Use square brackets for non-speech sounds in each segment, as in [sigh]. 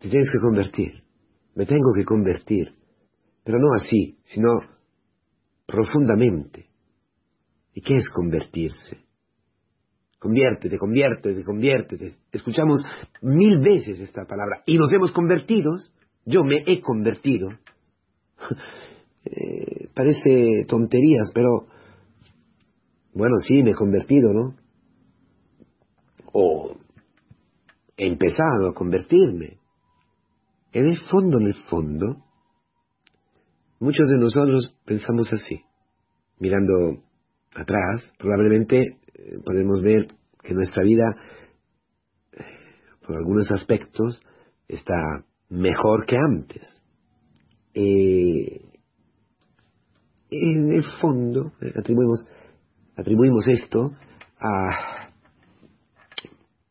te tienes que convertir, me tengo que convertir, pero no así, sino profundamente. ¿Y qué es convertirse? Conviértete, conviértete, conviértete. Escuchamos mil veces esta palabra y nos hemos convertido. Yo me he convertido. [laughs] Eh, parece tonterías, pero bueno, sí, me he convertido, ¿no? O he empezado a convertirme. En el fondo, en el fondo, muchos de nosotros pensamos así. Mirando atrás, probablemente eh, podemos ver que nuestra vida, eh, por algunos aspectos, está mejor que antes. Eh, en el fondo, atribuimos, atribuimos esto a,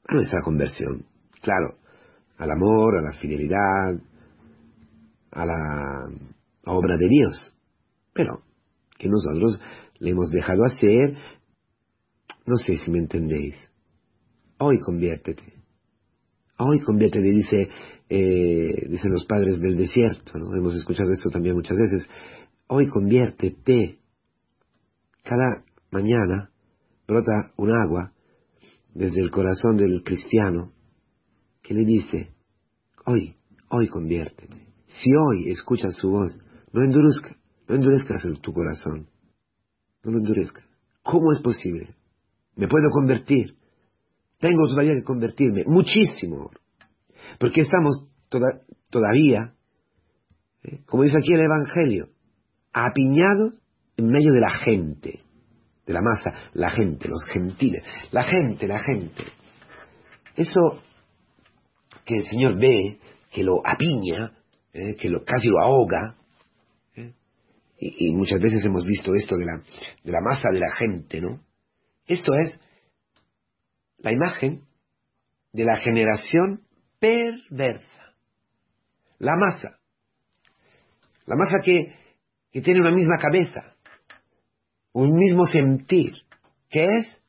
a nuestra conversión. Claro, al amor, a la fidelidad, a la obra de Dios. Pero que nosotros le hemos dejado hacer, no sé si me entendéis. Hoy conviértete. Hoy conviértete, dice, eh, dicen los padres del desierto, ¿no? Hemos escuchado esto también muchas veces. Hoy conviértete. Cada mañana brota un agua desde el corazón del cristiano que le dice, hoy, hoy conviértete. Si hoy escuchas su voz, no endurezcas, no endurezcas tu corazón, no lo endurezcas. ¿Cómo es posible? Me puedo convertir. Tengo todavía que convertirme, muchísimo. Porque estamos todavía, ¿eh? como dice aquí el Evangelio, apiñados en medio de la gente, de la masa, la gente, los gentiles, la gente, la gente. Eso que el Señor ve, que lo apiña, ¿eh? que lo, casi lo ahoga, ¿eh? y, y, muchas veces hemos visto esto de la, de la masa de la gente, ¿no? Esto es la imagen de la generación perversa. La masa. La masa que, que tiene una misma cabeza, un mismo sentir, que es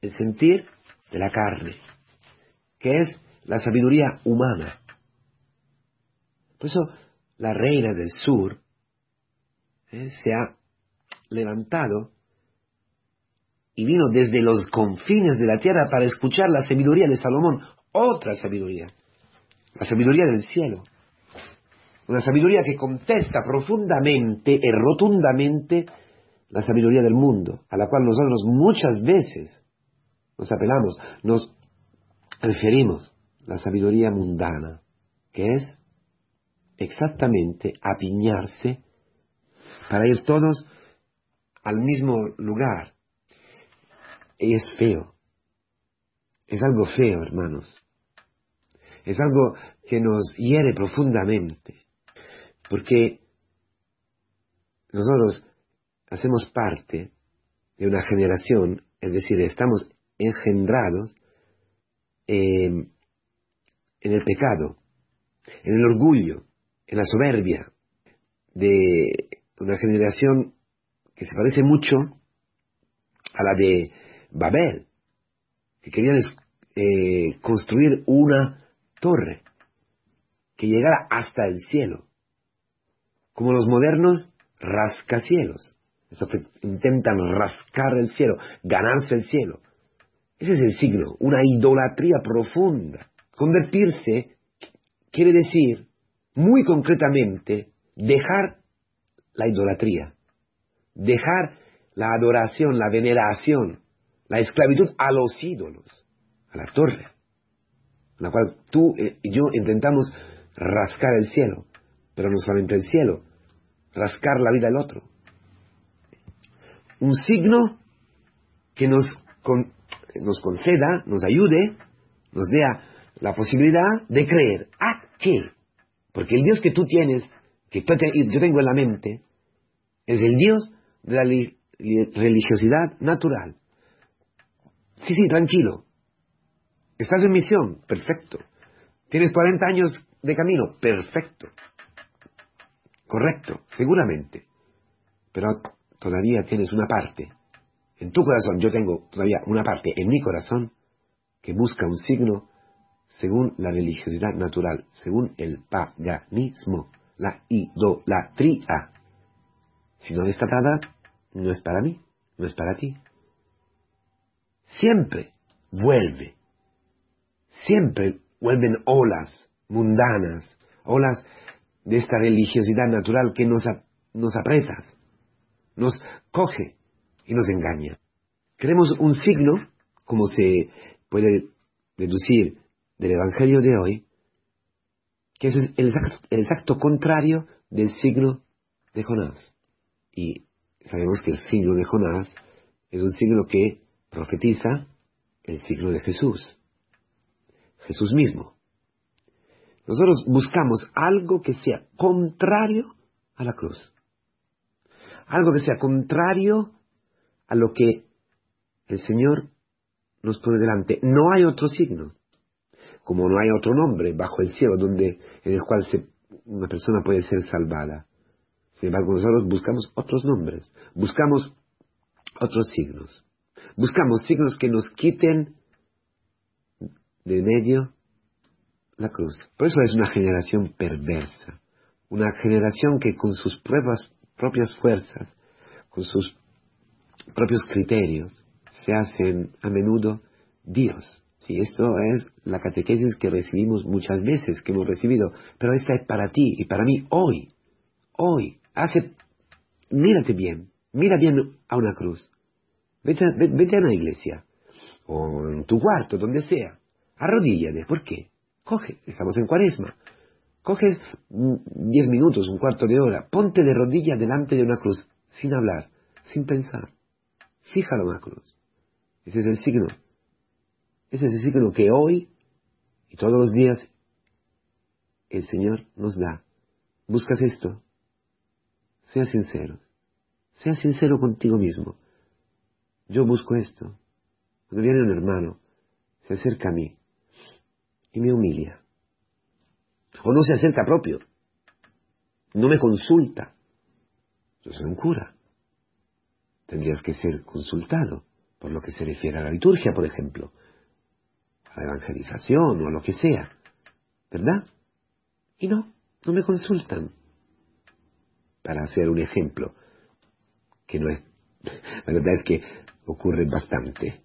el sentir de la carne, que es la sabiduría humana. Por eso la reina del sur eh, se ha levantado y vino desde los confines de la tierra para escuchar la sabiduría de Salomón, otra sabiduría, la sabiduría del cielo. Una sabiduría que contesta profundamente y rotundamente la sabiduría del mundo, a la cual nosotros muchas veces nos apelamos, nos referimos, la sabiduría mundana, que es exactamente apiñarse para ir todos al mismo lugar, y es feo. Es algo feo, hermanos. Es algo que nos hiere profundamente. Porque nosotros hacemos parte de una generación, es decir, estamos engendrados en el pecado, en el orgullo, en la soberbia, de una generación que se parece mucho a la de Babel, que querían eh, construir una torre que llegara hasta el cielo, como los modernos rascacielos, esos que intentan rascar el cielo, ganarse el cielo. Ese es el signo, una idolatría profunda. Convertirse quiere decir, muy concretamente, dejar la idolatría, dejar la adoración, la veneración, la esclavitud a los ídolos, a la torre, en la cual tú y yo intentamos rascar el cielo, pero no solamente el cielo, rascar la vida del otro. Un signo que nos, nos conceda, nos ayude, nos dé la posibilidad de creer. ¿A qué? Porque el Dios que tú tienes, que yo tengo en la mente, es el Dios de la religiosidad natural. Sí, sí, tranquilo. Estás en misión, perfecto. Tienes 40 años de camino, perfecto. Correcto, seguramente. Pero todavía tienes una parte. En tu corazón, yo tengo todavía una parte en mi corazón que busca un signo según la religiosidad natural, según el paganismo, la idolatría. Si no está dada, no es para mí, no es para ti. Siempre vuelve, siempre vuelven olas mundanas, olas de esta religiosidad natural que nos, nos aprieta, nos coge y nos engaña. Queremos un signo, como se puede deducir del Evangelio de hoy, que es el exacto, contrario del signo de Jonás. Y sabemos que el signo de Jonás es un signo que profetiza el signo de Jesús, Jesús mismo. Nosotros buscamos algo que sea contrario a la cruz, algo que sea contrario a lo que el Señor nos pone delante. No hay otro signo, como no hay otro nombre bajo el cielo donde, en el cual una persona puede ser salvada. Sin embargo, nosotros buscamos otros nombres, buscamos otros signos, buscamos signos que nos quiten de medio la cruz. Por eso es una generación perversa, una generación que con sus propias fuerzas, con sus propios criterios, se hacen a menudo Dios. Sí, esto es la catequesis que recibimos muchas veces, que hemos recibido, pero esta es para ti y para mí hoy, hoy. Hace, mírate bien, mira bien a una cruz. Vete, vete a una iglesia, o en tu cuarto, donde sea. Arrodíllate, ¿por qué? Coge, estamos en cuaresma. Coges diez minutos, un cuarto de hora, ponte de rodillas delante de una cruz, sin hablar, sin pensar. Fíjalo en la cruz. Ese es el signo. Ese es el signo que hoy y todos los días el Señor nos da. Buscas esto. Sea sincero. Sea sincero contigo mismo. Yo busco esto. Cuando viene un hermano, se acerca a mí y me humilia. O no se acerca propio. No me consulta. Yo soy un cura. Tendrías que ser consultado por lo que se refiere a la liturgia, por ejemplo, la evangelización o a lo que sea, ¿verdad? Y no, no me consultan. Para hacer un ejemplo, que no es, la verdad es que ocurre bastante.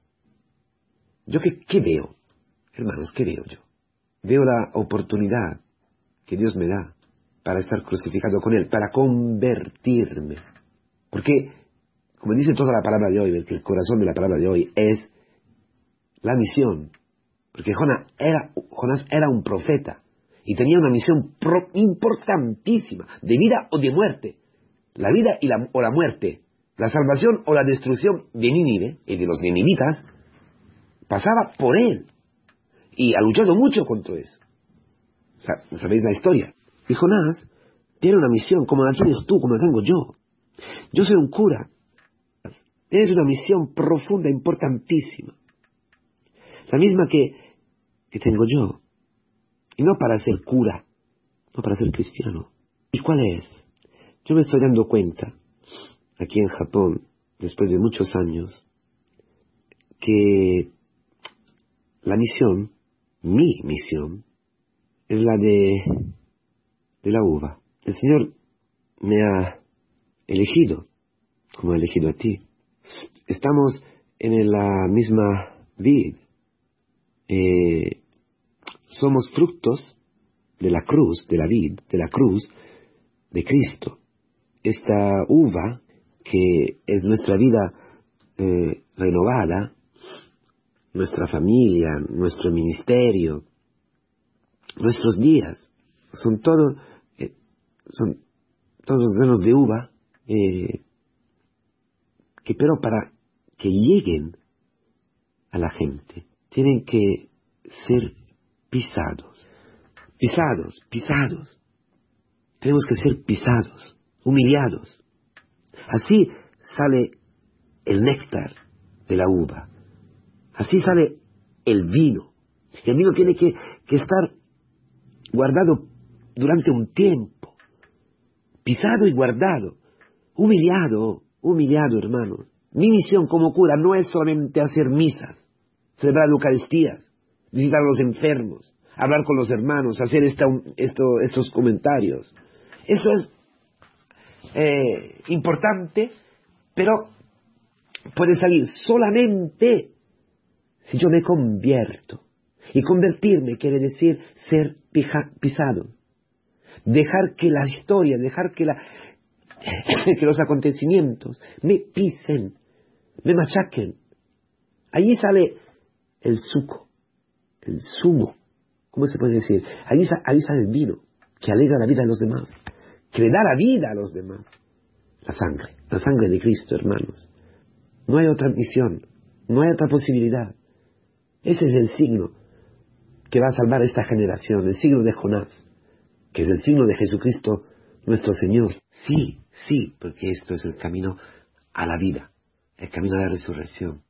¿Yo qué, qué veo? Hermanos, ¿qué veo yo? Veo la oportunidad que Dios me da para estar crucificado con Él, para convertirme. Porque como dice toda la palabra de hoy, que el corazón de la palabra de hoy es la misión. Porque Jonás era, Jonás era un profeta y tenía una misión importantísima, de vida o de muerte. La vida o la muerte, la salvación o la destrucción de Nínive y de los ninivitas, pasaba por él. Y ha luchado mucho contra eso. ¿Sabéis la historia? Y Jonás tiene una misión como la tienes tú, como la tengo yo. Yo soy un cura es una misión profunda, importantísima. La misma que, que tengo yo. Y no para ser cura, no para ser cristiano. ¿Y cuál es? Yo me estoy dando cuenta, aquí en Japón, después de muchos años, que la misión, mi misión, es la de, de la uva. El Señor me ha elegido, como ha elegido a ti estamos en la misma vid. Eh, somos frutos de la cruz, de la vid, de la cruz de Cristo. Esta uva que es nuestra vida eh, renovada, nuestra familia, nuestro ministerio, nuestros días, son todos, eh, son todos granos de uva que pero para que lleguen a la gente, tienen que ser pisados, pisados, pisados. Tenemos que ser pisados, humillados. Así sale el néctar de la uva. Así sale el vino. El vino tiene que, estar guardado durante un tiempo. Pisado y guardado. Humillado, humillado, hermanos. Mi misión como cura no es solamente hacer misas, celebrar Eucaristías, visitar a los enfermos, hablar con los hermanos, hacer esta, esto, estos comentarios. Eso es eh, importante, pero puede salir solamente si yo me convierto. Y convertirme quiere decir ser pisado. Dejar que la historia, dejar la, [laughs] que los acontecimientos me pisen, me machaquen. Allí sale el suco, el zumo, ¿cómo se puede decir? Allí, allí sale el vino, que alegra la vida de los demás, que le da la vida a los demás. La sangre, la sangre de Cristo, hermanos. No hay otra misión, no hay otra posibilidad. Ese es el signo que va a salvar a esta generación, el signo de Jonás, que es el signo de Jesucristo nuestro Señor. Sí, sí, porque esto es el camino a la vida, el camino a la resurrección.